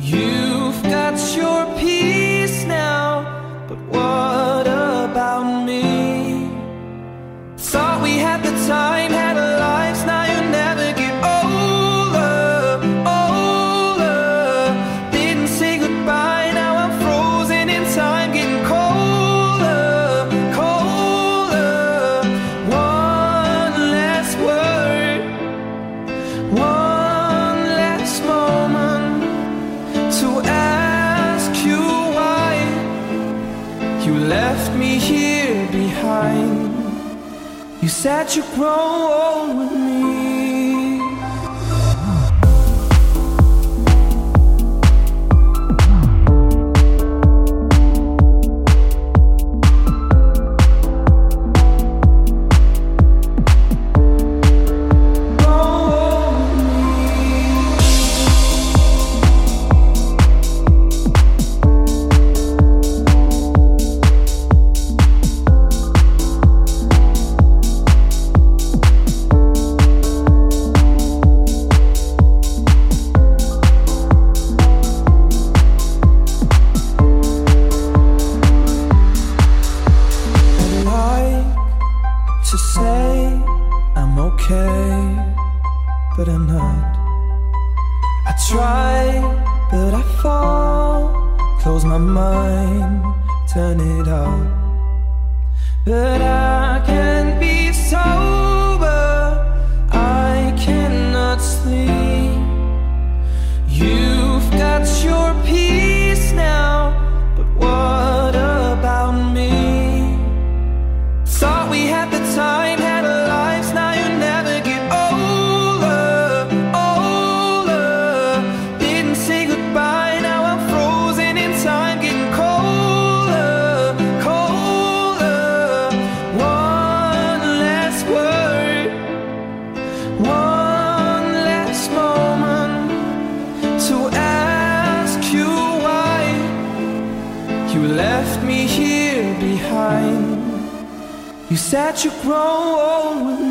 You said you grow old with me. but I'm not. I try, but I fall. Close my mind, turn it off. But I left me here behind. You said you'd grow old with me.